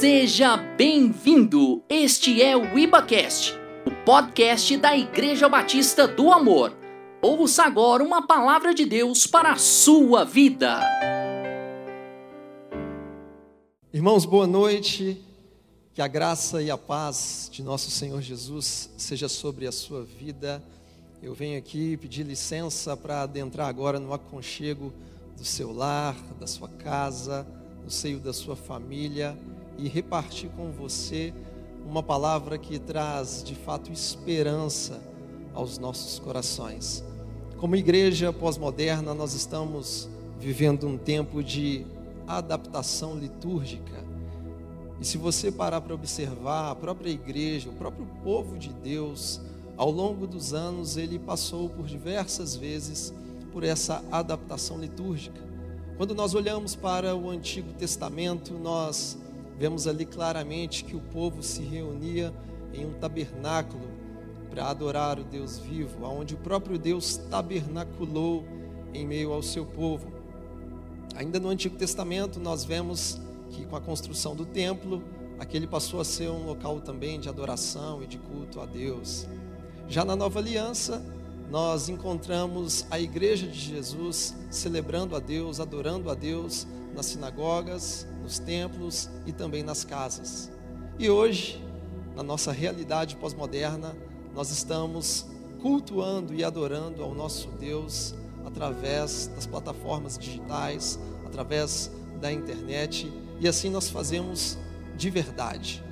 Seja bem-vindo! Este é o IbaCast, o podcast da Igreja Batista do Amor. Ouça agora uma palavra de Deus para a sua vida. Irmãos, boa noite. Que a graça e a paz de nosso Senhor Jesus seja sobre a sua vida. Eu venho aqui pedir licença para adentrar agora no aconchego do seu lar, da sua casa, no seio da sua família e repartir com você uma palavra que traz de fato esperança aos nossos corações. Como igreja pós-moderna, nós estamos vivendo um tempo de adaptação litúrgica. E se você parar para observar, a própria igreja, o próprio povo de Deus, ao longo dos anos, ele passou por diversas vezes por essa adaptação litúrgica. Quando nós olhamos para o Antigo Testamento, nós vemos ali claramente que o povo se reunia em um tabernáculo para adorar o Deus vivo, aonde o próprio Deus tabernaculou em meio ao seu povo. Ainda no Antigo Testamento, nós vemos que com a construção do templo, aquele passou a ser um local também de adoração e de culto a Deus. Já na Nova Aliança, nós encontramos a igreja de Jesus celebrando a Deus, adorando a Deus nas sinagogas, nos templos e também nas casas. E hoje, na nossa realidade pós-moderna, nós estamos cultuando e adorando ao nosso Deus através das plataformas digitais, através da internet, e assim nós fazemos de verdade.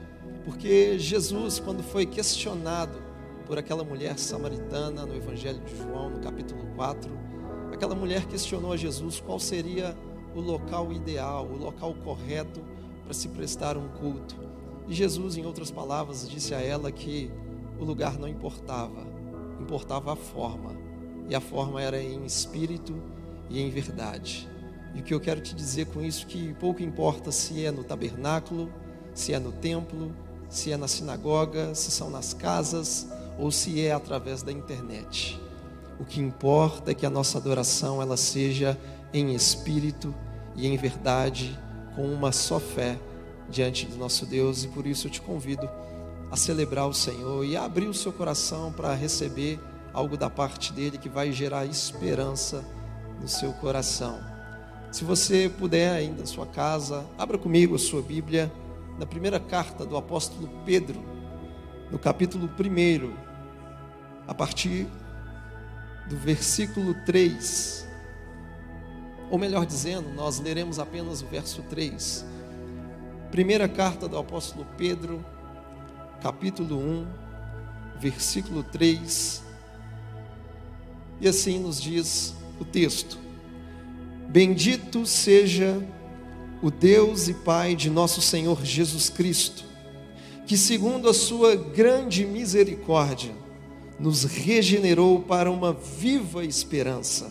Porque Jesus, quando foi questionado por aquela mulher samaritana no Evangelho de João, no capítulo 4. Aquela mulher questionou a Jesus qual seria o local ideal, o local correto para se prestar um culto. E Jesus, em outras palavras, disse a ela que o lugar não importava, importava a forma. E a forma era em espírito e em verdade. E o que eu quero te dizer com isso que pouco importa se é no tabernáculo, se é no templo, se é na sinagoga, se são nas casas, ou se é através da internet. O que importa é que a nossa adoração ela seja em espírito e em verdade, com uma só fé diante do nosso Deus, e por isso eu te convido a celebrar o Senhor e a abrir o seu coração para receber algo da parte dele que vai gerar esperança no seu coração. Se você puder ainda na sua casa, abra comigo a sua Bíblia na primeira carta do apóstolo Pedro, no capítulo 1, a partir do versículo 3. Ou melhor dizendo, nós leremos apenas o verso 3. Primeira carta do apóstolo Pedro, capítulo 1, versículo 3. E assim nos diz o texto: Bendito seja o Deus e Pai de nosso Senhor Jesus Cristo, que, segundo a sua grande misericórdia, nos regenerou para uma viva esperança,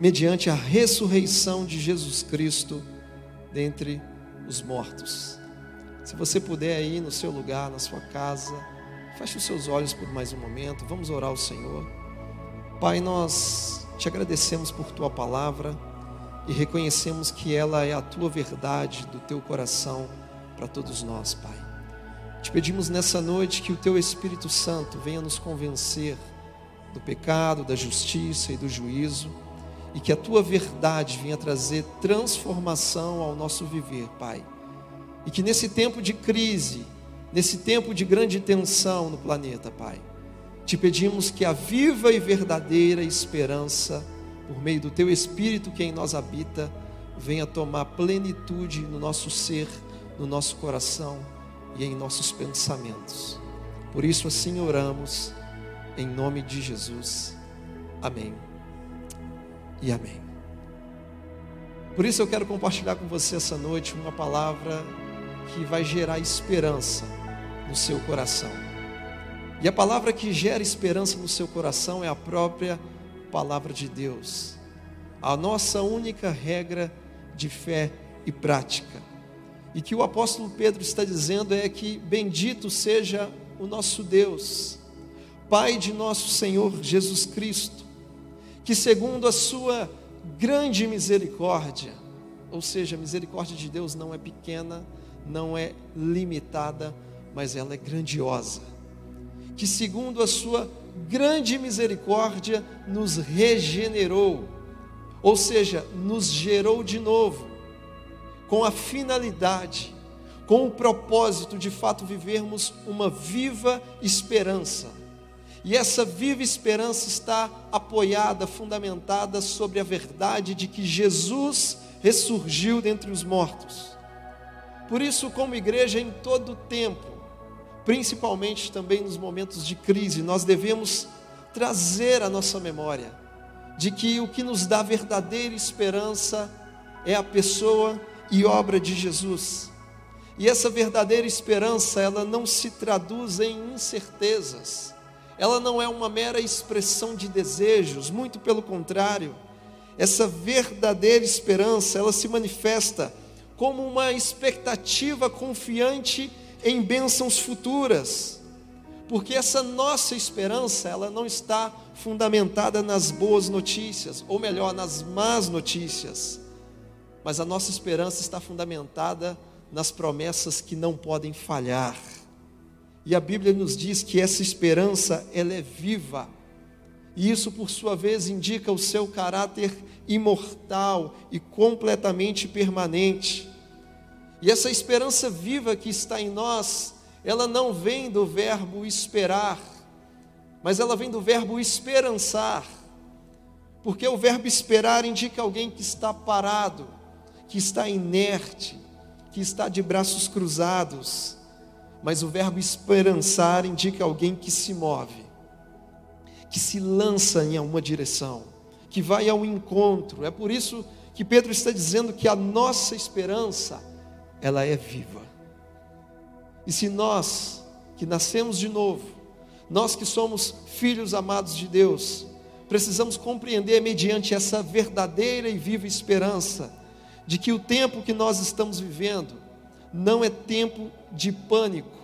mediante a ressurreição de Jesus Cristo dentre os mortos. Se você puder aí no seu lugar, na sua casa, feche os seus olhos por mais um momento, vamos orar ao Senhor. Pai, nós te agradecemos por tua palavra e reconhecemos que ela é a tua verdade do teu coração para todos nós, Pai. Te pedimos nessa noite que o Teu Espírito Santo venha nos convencer do pecado, da justiça e do juízo, e que a Tua verdade venha trazer transformação ao nosso viver, Pai. E que nesse tempo de crise, nesse tempo de grande tensão no planeta, Pai, te pedimos que a viva e verdadeira esperança, por meio do Teu Espírito que em nós habita, venha tomar plenitude no nosso ser, no nosso coração e em nossos pensamentos. Por isso, assim oramos, em nome de Jesus. Amém e amém. Por isso, eu quero compartilhar com você essa noite uma palavra que vai gerar esperança no seu coração. E a palavra que gera esperança no seu coração é a própria palavra de Deus, a nossa única regra de fé e prática. E que o apóstolo Pedro está dizendo é que bendito seja o nosso Deus, Pai de nosso Senhor Jesus Cristo, que segundo a sua grande misericórdia, Ou seja, a misericórdia de Deus não é pequena, não é limitada, mas ela é grandiosa. Que segundo a sua grande misericórdia nos regenerou, ou seja, nos gerou de novo, com a finalidade, com o propósito de fato vivermos uma viva esperança. E essa viva esperança está apoiada, fundamentada sobre a verdade de que Jesus ressurgiu dentre os mortos. Por isso, como igreja, em todo tempo, principalmente também nos momentos de crise, nós devemos trazer à nossa memória de que o que nos dá verdadeira esperança é a pessoa e obra de Jesus. E essa verdadeira esperança, ela não se traduz em incertezas. Ela não é uma mera expressão de desejos, muito pelo contrário essa verdadeira esperança, ela se manifesta como uma expectativa confiante em bênçãos futuras. Porque essa nossa esperança, ela não está fundamentada nas boas notícias, ou melhor, nas más notícias. Mas a nossa esperança está fundamentada nas promessas que não podem falhar. E a Bíblia nos diz que essa esperança, ela é viva. E isso, por sua vez, indica o seu caráter imortal e completamente permanente. E essa esperança viva que está em nós, ela não vem do verbo esperar, mas ela vem do verbo esperançar. Porque o verbo esperar indica alguém que está parado, que está inerte, que está de braços cruzados. Mas o verbo esperançar indica alguém que se move, que se lança em uma direção que vai ao encontro. É por isso que Pedro está dizendo que a nossa esperança, ela é viva. E se nós, que nascemos de novo, nós que somos filhos amados de Deus, precisamos compreender mediante essa verdadeira e viva esperança de que o tempo que nós estamos vivendo não é tempo de pânico,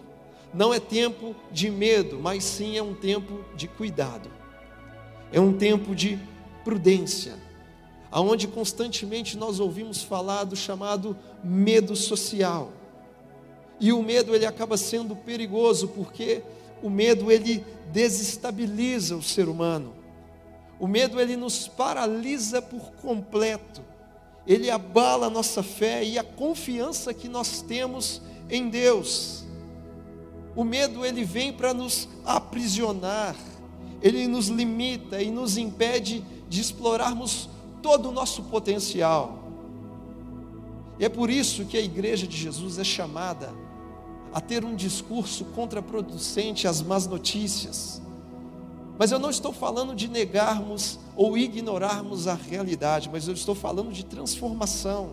não é tempo de medo, mas sim é um tempo de cuidado. É um tempo de prudência, aonde constantemente nós ouvimos falar do chamado medo social. E o medo ele acaba sendo perigoso porque o medo ele desestabiliza o ser humano. O medo ele nos paralisa por completo. Ele abala a nossa fé e a confiança que nós temos em Deus. O medo ele vem para nos aprisionar, ele nos limita e nos impede de explorarmos todo o nosso potencial. E é por isso que a igreja de Jesus é chamada a ter um discurso contraproducente às más notícias. Mas eu não estou falando de negarmos ou ignorarmos a realidade, mas eu estou falando de transformação.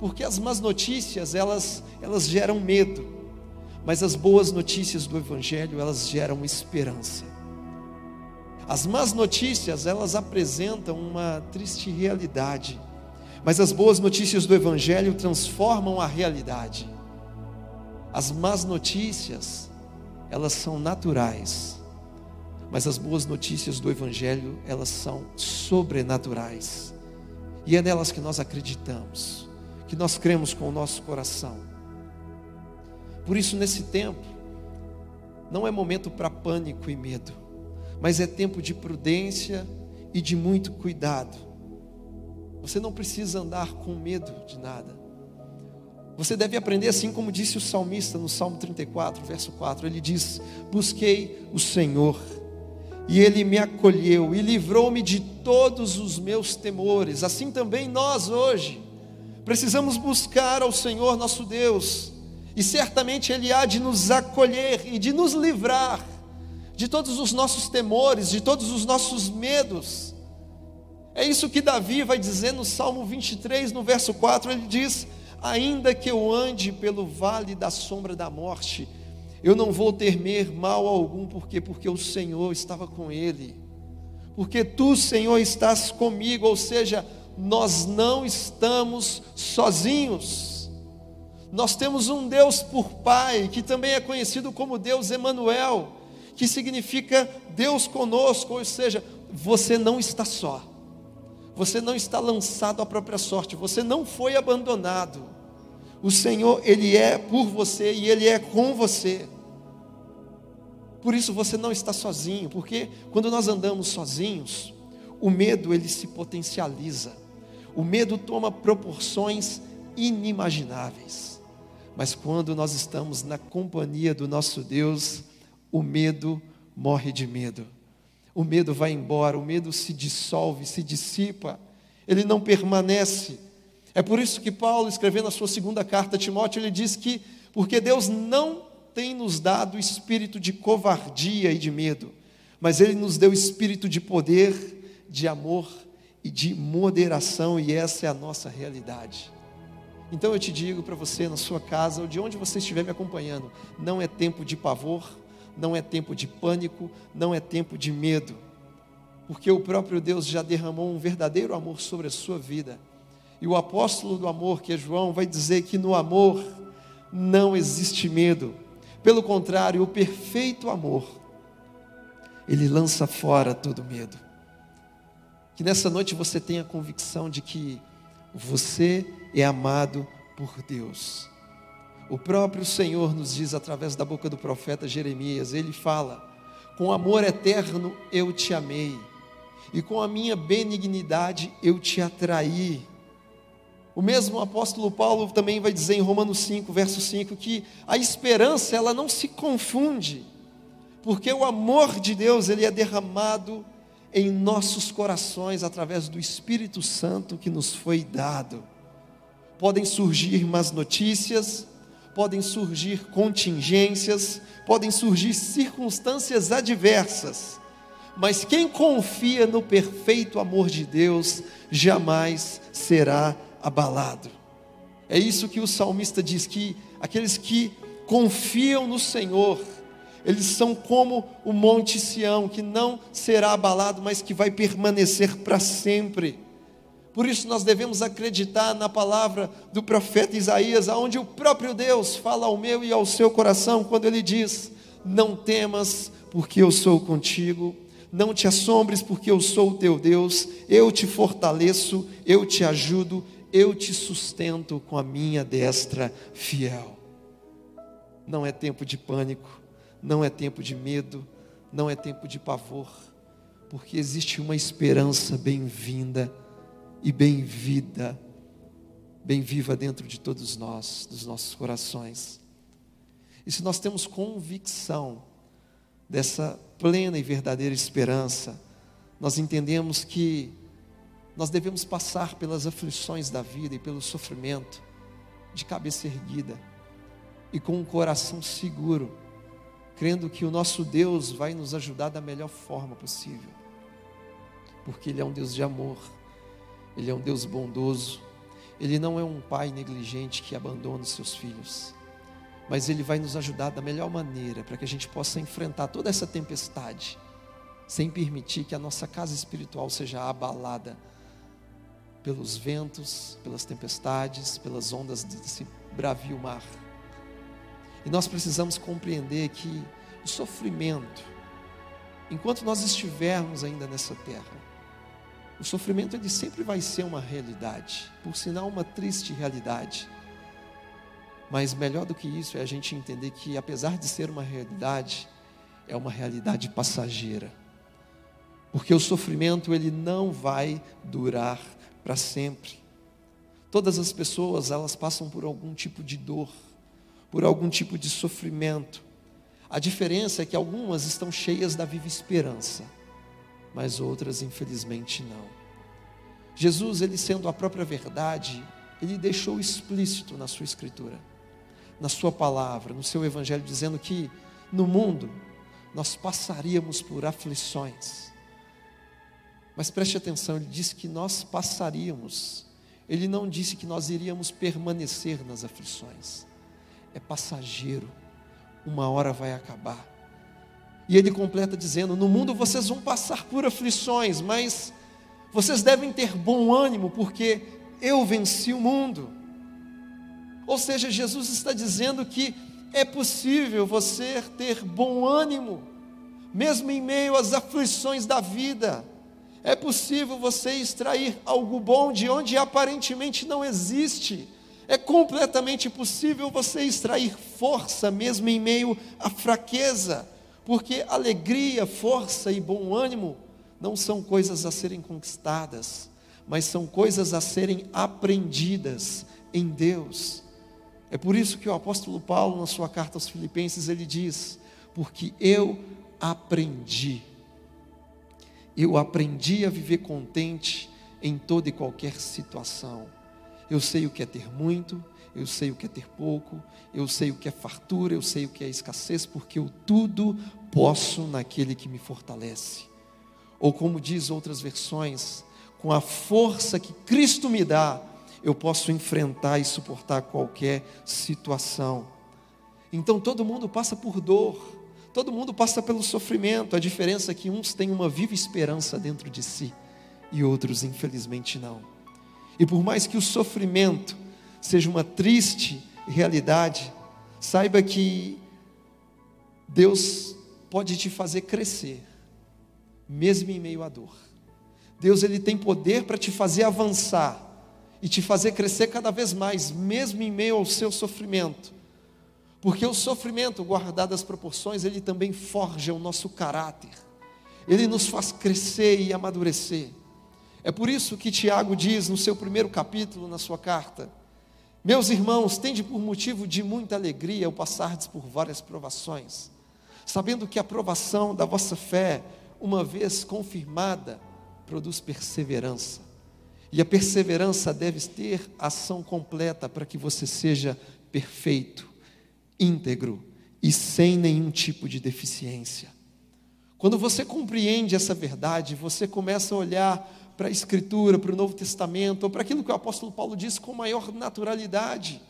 Porque as más notícias, elas, elas geram medo, mas as boas notícias do evangelho, elas geram esperança. As más notícias, elas apresentam uma triste realidade, mas as boas notícias do Evangelho transformam a realidade. As más notícias, elas são naturais, mas as boas notícias do Evangelho, elas são sobrenaturais, e é nelas que nós acreditamos, que nós cremos com o nosso coração. Por isso, nesse tempo, não é momento para pânico e medo, mas é tempo de prudência e de muito cuidado. Você não precisa andar com medo de nada. Você deve aprender assim como disse o salmista no Salmo 34, verso 4. Ele diz: Busquei o Senhor, e ele me acolheu e livrou-me de todos os meus temores. Assim também nós hoje precisamos buscar ao Senhor nosso Deus, e certamente ele há de nos acolher e de nos livrar de todos os nossos temores, de todos os nossos medos. É isso que Davi vai dizer no Salmo 23, no verso 4, ele diz: Ainda que eu ande pelo vale da sombra da morte, eu não vou temer mal algum, porque porque o Senhor estava com ele. Porque tu, Senhor, estás comigo, ou seja, nós não estamos sozinhos. Nós temos um Deus por Pai, que também é conhecido como Deus Emanuel que significa Deus conosco, ou seja, você não está só. Você não está lançado à própria sorte, você não foi abandonado. O Senhor, Ele é por você e Ele é com você. Por isso você não está sozinho, porque quando nós andamos sozinhos, o medo ele se potencializa. O medo toma proporções inimagináveis. Mas quando nós estamos na companhia do nosso Deus, o medo morre de medo. O medo vai embora, o medo se dissolve, se dissipa, ele não permanece. É por isso que Paulo, escrevendo a sua segunda carta a Timóteo, ele diz que porque Deus não tem nos dado espírito de covardia e de medo, mas ele nos deu espírito de poder, de amor e de moderação, e essa é a nossa realidade. Então eu te digo para você na sua casa ou de onde você estiver me acompanhando, não é tempo de pavor, não é tempo de pânico, não é tempo de medo, porque o próprio Deus já derramou um verdadeiro amor sobre a sua vida. E o apóstolo do amor, que é João, vai dizer que no amor não existe medo. Pelo contrário, o perfeito amor, ele lança fora todo medo. Que nessa noite você tenha a convicção de que você é amado por Deus. O próprio Senhor nos diz através da boca do profeta Jeremias, ele fala: Com amor eterno eu te amei, e com a minha benignidade eu te atraí. O mesmo apóstolo Paulo também vai dizer em Romanos 5, verso 5, que a esperança ela não se confunde, porque o amor de Deus ele é derramado em nossos corações através do Espírito Santo que nos foi dado. Podem surgir más notícias, podem surgir contingências, podem surgir circunstâncias adversas, mas quem confia no perfeito amor de Deus jamais será abalado. É isso que o salmista diz: que aqueles que confiam no Senhor, eles são como o monte Sião, que não será abalado, mas que vai permanecer para sempre. Por isso nós devemos acreditar na palavra do profeta Isaías, aonde o próprio Deus fala ao meu e ao seu coração quando ele diz: "Não temas, porque eu sou contigo; não te assombres, porque eu sou o teu Deus; eu te fortaleço, eu te ajudo, eu te sustento com a minha destra fiel." Não é tempo de pânico, não é tempo de medo, não é tempo de pavor, porque existe uma esperança bem-vinda e bem-vida, bem-viva dentro de todos nós, dos nossos corações. E se nós temos convicção dessa plena e verdadeira esperança, nós entendemos que nós devemos passar pelas aflições da vida e pelo sofrimento de cabeça erguida e com um coração seguro, crendo que o nosso Deus vai nos ajudar da melhor forma possível, porque Ele é um Deus de amor ele é um Deus bondoso. Ele não é um pai negligente que abandona os seus filhos. Mas Ele vai nos ajudar da melhor maneira para que a gente possa enfrentar toda essa tempestade, sem permitir que a nossa casa espiritual seja abalada pelos ventos, pelas tempestades, pelas ondas desse bravio mar. E nós precisamos compreender que o sofrimento, enquanto nós estivermos ainda nessa terra, o sofrimento ele sempre vai ser uma realidade, por sinal uma triste realidade. Mas melhor do que isso é a gente entender que apesar de ser uma realidade, é uma realidade passageira. Porque o sofrimento ele não vai durar para sempre. Todas as pessoas, elas passam por algum tipo de dor, por algum tipo de sofrimento. A diferença é que algumas estão cheias da viva esperança mas outras infelizmente não. Jesus, ele sendo a própria verdade, ele deixou explícito na sua escritura, na sua palavra, no seu evangelho, dizendo que no mundo nós passaríamos por aflições. Mas preste atenção, ele disse que nós passaríamos. Ele não disse que nós iríamos permanecer nas aflições. É passageiro. Uma hora vai acabar. E ele completa dizendo: No mundo vocês vão passar por aflições, mas vocês devem ter bom ânimo, porque eu venci o mundo. Ou seja, Jesus está dizendo que é possível você ter bom ânimo, mesmo em meio às aflições da vida. É possível você extrair algo bom de onde aparentemente não existe. É completamente possível você extrair força mesmo em meio à fraqueza, porque alegria, força e bom ânimo não são coisas a serem conquistadas, mas são coisas a serem aprendidas em Deus. É por isso que o apóstolo Paulo, na sua carta aos Filipenses, ele diz: Porque eu aprendi, eu aprendi a viver contente em toda e qualquer situação. Eu sei o que é ter muito, eu sei o que é ter pouco, eu sei o que é fartura, eu sei o que é escassez, porque eu tudo posso naquele que me fortalece. Ou como diz outras versões, com a força que Cristo me dá, eu posso enfrentar e suportar qualquer situação. Então todo mundo passa por dor, todo mundo passa pelo sofrimento. A diferença é que uns têm uma viva esperança dentro de si e outros, infelizmente, não. E por mais que o sofrimento seja uma triste realidade, saiba que Deus pode te fazer crescer, mesmo em meio à dor. Deus ele tem poder para te fazer avançar e te fazer crescer cada vez mais, mesmo em meio ao seu sofrimento. Porque o sofrimento, guardado as proporções, ele também forja o nosso caráter. Ele nos faz crescer e amadurecer. É por isso que Tiago diz no seu primeiro capítulo, na sua carta: Meus irmãos, tende por motivo de muita alegria o passardes por várias provações, sabendo que a provação da vossa fé, uma vez confirmada, produz perseverança. E a perseverança deve ter ação completa para que você seja perfeito, íntegro e sem nenhum tipo de deficiência. Quando você compreende essa verdade, você começa a olhar para a Escritura, para o Novo Testamento, ou para aquilo que o apóstolo Paulo diz com maior naturalidade.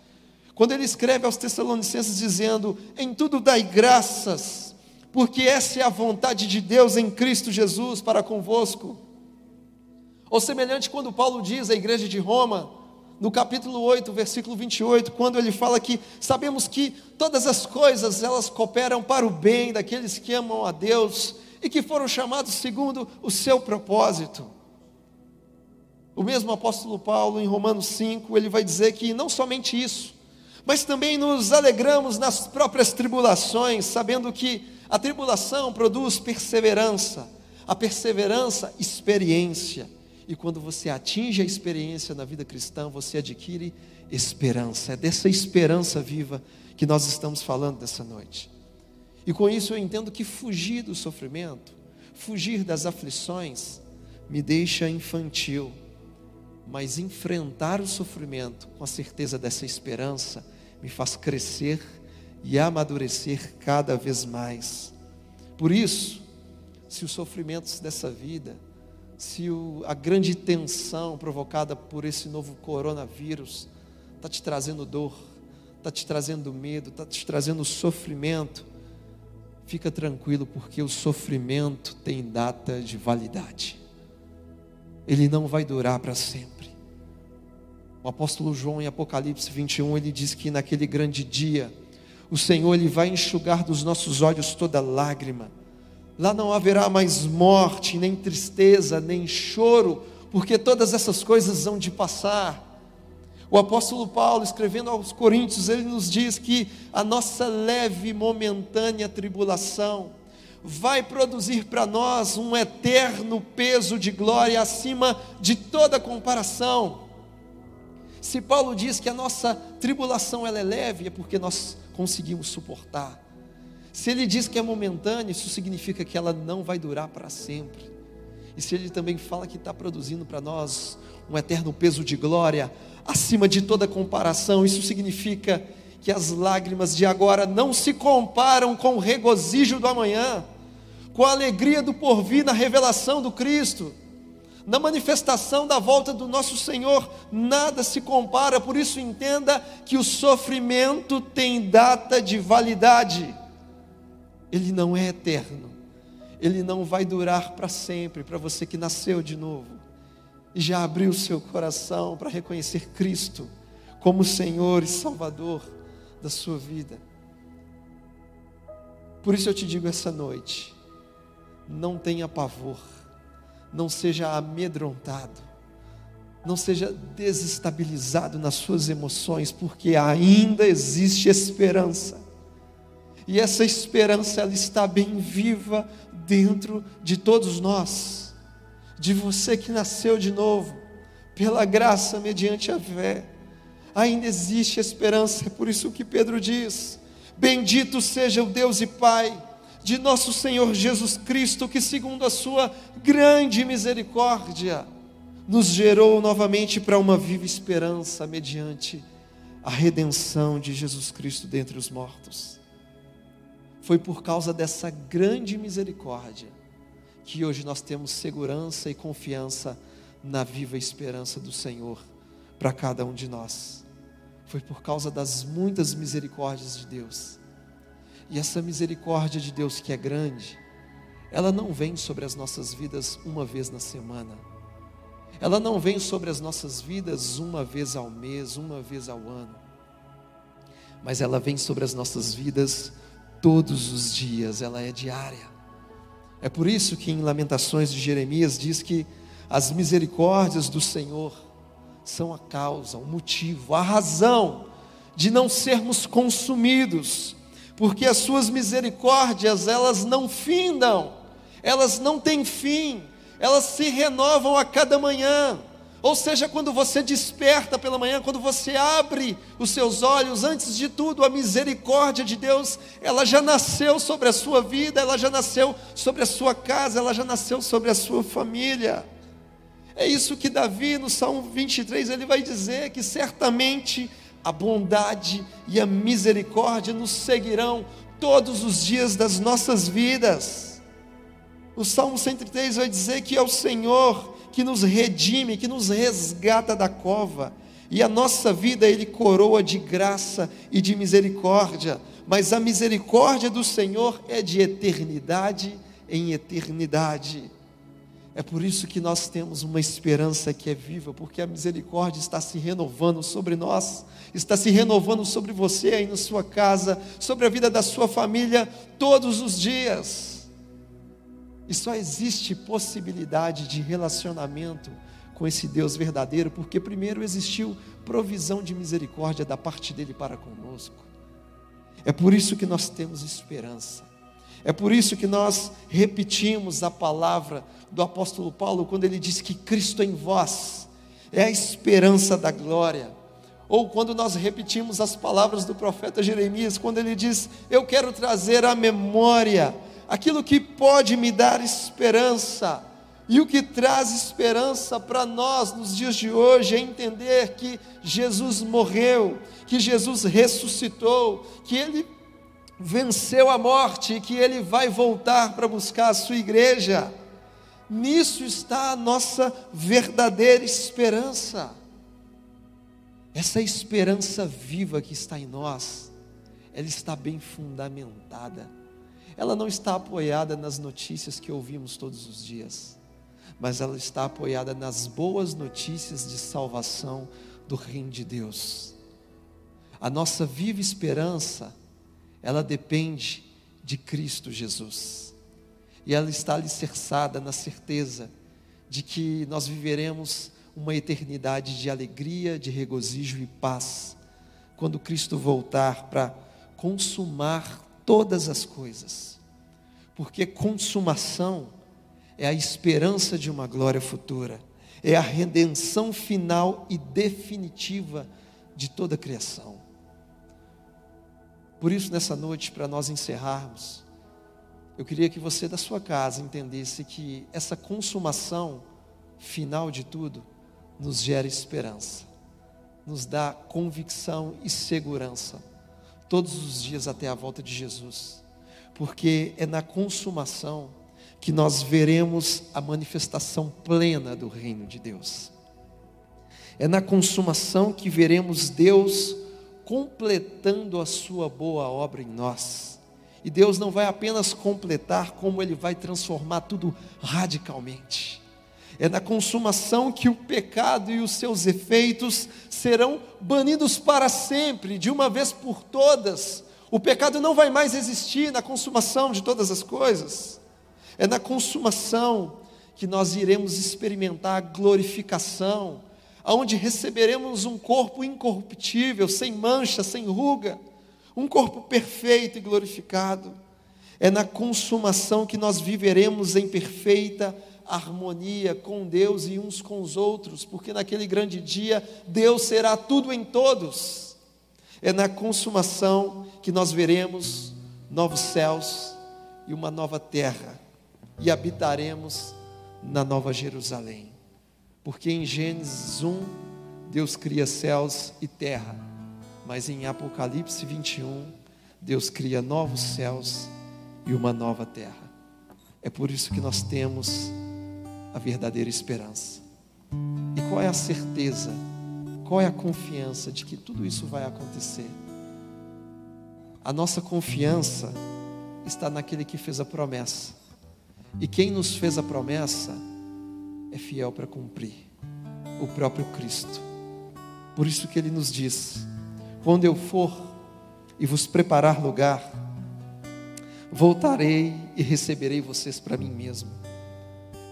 Quando ele escreve aos Tessalonicenses dizendo: Em tudo dai graças, porque essa é a vontade de Deus em Cristo Jesus para convosco. Ou semelhante quando Paulo diz à igreja de Roma, no capítulo 8, versículo 28, quando ele fala que sabemos que todas as coisas elas cooperam para o bem daqueles que amam a Deus e que foram chamados segundo o seu propósito. O mesmo apóstolo Paulo, em Romanos 5, ele vai dizer que não somente isso, mas também nos alegramos nas próprias tribulações, sabendo que a tribulação produz perseverança, a perseverança, experiência e quando você atinge a experiência na vida cristã, você adquire esperança. É dessa esperança viva que nós estamos falando dessa noite. E com isso eu entendo que fugir do sofrimento, fugir das aflições, me deixa infantil, mas enfrentar o sofrimento com a certeza dessa esperança me faz crescer e amadurecer cada vez mais. Por isso, se os sofrimentos dessa vida se o, a grande tensão provocada por esse novo coronavírus está te trazendo dor, está te trazendo medo, está te trazendo sofrimento, fica tranquilo, porque o sofrimento tem data de validade, ele não vai durar para sempre. O apóstolo João, em Apocalipse 21, ele diz que naquele grande dia, o Senhor ele vai enxugar dos nossos olhos toda lágrima Lá não haverá mais morte, nem tristeza, nem choro, porque todas essas coisas vão de passar. O apóstolo Paulo, escrevendo aos Coríntios, ele nos diz que a nossa leve e momentânea tribulação vai produzir para nós um eterno peso de glória acima de toda comparação. Se Paulo diz que a nossa tribulação ela é leve, é porque nós conseguimos suportar. Se ele diz que é momentânea, isso significa que ela não vai durar para sempre. E se ele também fala que está produzindo para nós um eterno peso de glória, acima de toda comparação, isso significa que as lágrimas de agora não se comparam com o regozijo do amanhã, com a alegria do porvir na revelação do Cristo, na manifestação da volta do nosso Senhor, nada se compara, por isso entenda que o sofrimento tem data de validade ele não é eterno, ele não vai durar para sempre, para você que nasceu de novo e já abriu seu coração para reconhecer Cristo como Senhor e Salvador da sua vida. Por isso eu te digo essa noite: não tenha pavor, não seja amedrontado, não seja desestabilizado nas suas emoções, porque ainda existe esperança. E essa esperança ela está bem viva dentro de todos nós. De você que nasceu de novo, pela graça mediante a fé. Ainda existe esperança, é por isso que Pedro diz: Bendito seja o Deus e Pai de nosso Senhor Jesus Cristo, que, segundo a Sua grande misericórdia, nos gerou novamente para uma viva esperança mediante a redenção de Jesus Cristo dentre os mortos. Foi por causa dessa grande misericórdia que hoje nós temos segurança e confiança na viva esperança do Senhor para cada um de nós. Foi por causa das muitas misericórdias de Deus e essa misericórdia de Deus que é grande, ela não vem sobre as nossas vidas uma vez na semana. Ela não vem sobre as nossas vidas uma vez ao mês, uma vez ao ano. Mas ela vem sobre as nossas vidas todos os dias, ela é diária. É por isso que em Lamentações de Jeremias diz que as misericórdias do Senhor são a causa, o motivo, a razão de não sermos consumidos porque as suas misericórdias, elas não findam, elas não têm fim, elas se renovam a cada manhã. Ou seja, quando você desperta pela manhã, quando você abre os seus olhos, antes de tudo, a misericórdia de Deus, ela já nasceu sobre a sua vida, ela já nasceu sobre a sua casa, ela já nasceu sobre a sua família. É isso que Davi, no Salmo 23, ele vai dizer que certamente a bondade e a misericórdia nos seguirão todos os dias das nossas vidas. O Salmo 103 vai dizer que é o Senhor que nos redime, que nos resgata da cova, e a nossa vida Ele coroa de graça e de misericórdia, mas a misericórdia do Senhor é de eternidade em eternidade. É por isso que nós temos uma esperança que é viva, porque a misericórdia está se renovando sobre nós, está se renovando sobre você aí na sua casa, sobre a vida da sua família, todos os dias. E só existe possibilidade de relacionamento com esse Deus verdadeiro, porque primeiro existiu provisão de misericórdia da parte dele para conosco. É por isso que nós temos esperança. É por isso que nós repetimos a palavra do apóstolo Paulo quando ele diz que Cristo em vós é a esperança da glória. Ou quando nós repetimos as palavras do profeta Jeremias, quando ele diz: Eu quero trazer à memória aquilo que pode me dar esperança. E o que traz esperança para nós nos dias de hoje é entender que Jesus morreu, que Jesus ressuscitou, que Ele venceu a morte e que ele vai voltar para buscar a sua igreja. Nisso está a nossa verdadeira esperança. Essa esperança viva que está em nós, ela está bem fundamentada. Ela não está apoiada nas notícias que ouvimos todos os dias, mas ela está apoiada nas boas notícias de salvação do Reino de Deus. A nossa viva esperança ela depende de Cristo Jesus. E ela está alicerçada na certeza de que nós viveremos uma eternidade de alegria, de regozijo e paz, quando Cristo voltar para consumar todas as coisas. Porque consumação é a esperança de uma glória futura, é a redenção final e definitiva de toda a criação. Por isso, nessa noite, para nós encerrarmos, eu queria que você da sua casa entendesse que essa consumação final de tudo nos gera esperança, nos dá convicção e segurança todos os dias até a volta de Jesus, porque é na consumação que nós veremos a manifestação plena do reino de Deus. É na consumação que veremos Deus completando a sua boa obra em nós. E Deus não vai apenas completar, como Ele vai transformar tudo radicalmente. É na consumação que o pecado e os seus efeitos serão banidos para sempre, de uma vez por todas. O pecado não vai mais existir na consumação de todas as coisas. É na consumação que nós iremos experimentar a glorificação, aonde receberemos um corpo incorruptível, sem mancha, sem ruga, um corpo perfeito e glorificado. É na consumação que nós viveremos em perfeita harmonia com Deus e uns com os outros, porque naquele grande dia Deus será tudo em todos. É na consumação que nós veremos novos céus e uma nova terra, e habitaremos na Nova Jerusalém. Porque em Gênesis 1, Deus cria céus e terra, mas em Apocalipse 21, Deus cria novos céus e uma nova terra. É por isso que nós temos a verdadeira esperança. E qual é a certeza? Qual é a confiança de que tudo isso vai acontecer? A nossa confiança está naquele que fez a promessa. E quem nos fez a promessa é fiel para cumprir o próprio Cristo. Por isso que ele nos diz: quando eu for e vos preparar lugar, voltarei e receberei vocês para mim mesmo,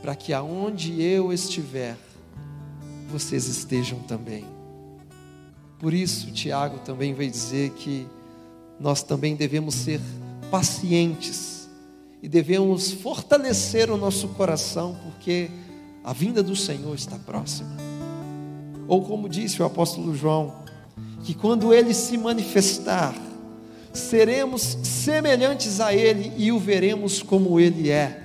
para que aonde eu estiver, vocês estejam também. Por isso, Tiago também vai dizer que nós também devemos ser pacientes e devemos fortalecer o nosso coração, porque a vinda do Senhor está próxima. Ou como disse o apóstolo João, que quando ele se manifestar, seremos semelhantes a ele e o veremos como ele é.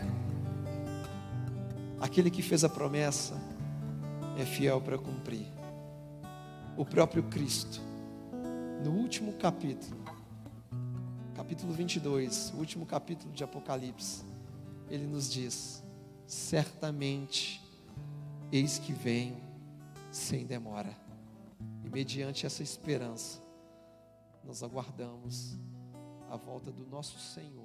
Aquele que fez a promessa é fiel para cumprir. O próprio Cristo, no último capítulo, capítulo 22, o último capítulo de Apocalipse, ele nos diz: certamente eis que venho sem demora. E mediante essa esperança, nós aguardamos a volta do nosso Senhor.